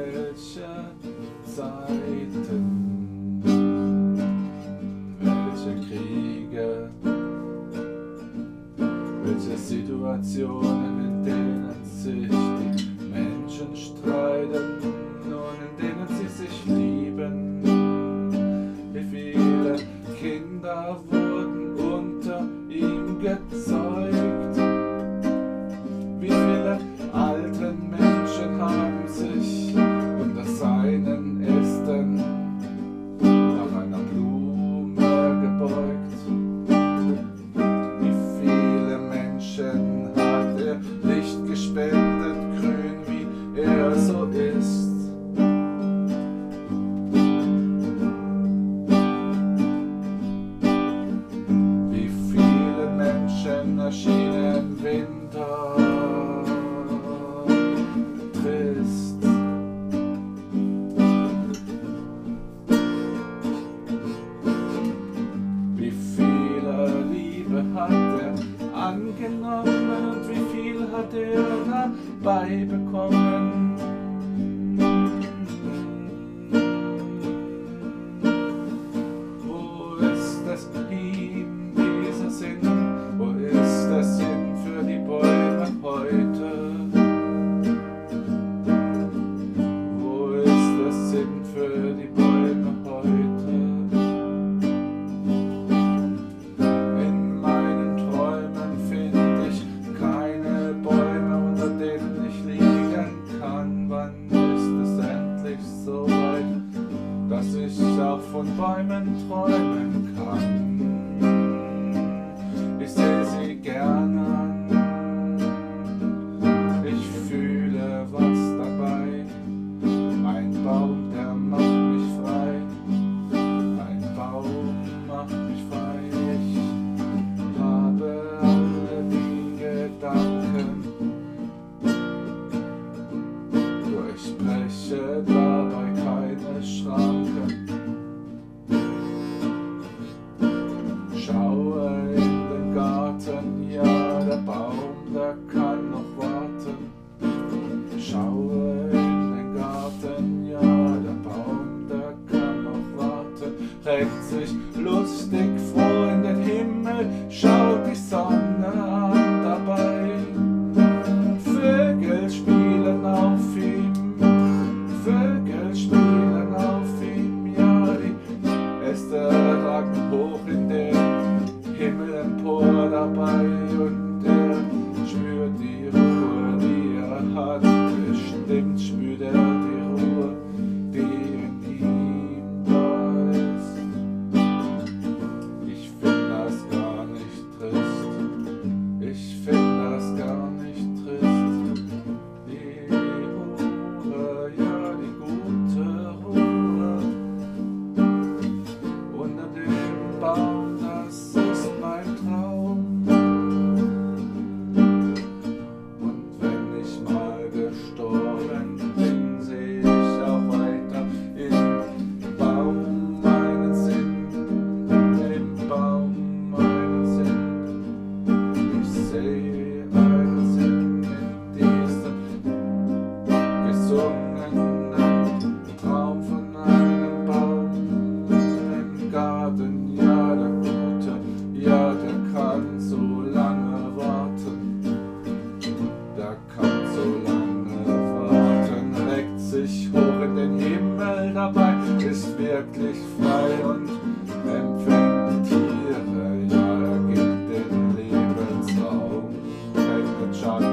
welche Zeiten, welche Kriege, welche Situationen, in denen sich ist. Wie viele Menschen erschienen Winter trist. Wie viele Liebe hat er angenommen und wie viel hat er dabei bekommen? von Bäumen träumen. Wunder kann noch warten. Schaue in den Garten, ja, der Baum, der kann noch warten. Regt sich lustig froh in den Himmel, schaut die Sonne. versunkenen Traum von einem Baum im Garten. Ja, der Gute, ja, der kann so lange warten. Der kann so lange warten, reckt sich hoch in den Himmel dabei, ist wirklich frei und empfängt Tiere. Ja, er gibt den Lebensraum, fällt mit Schaden.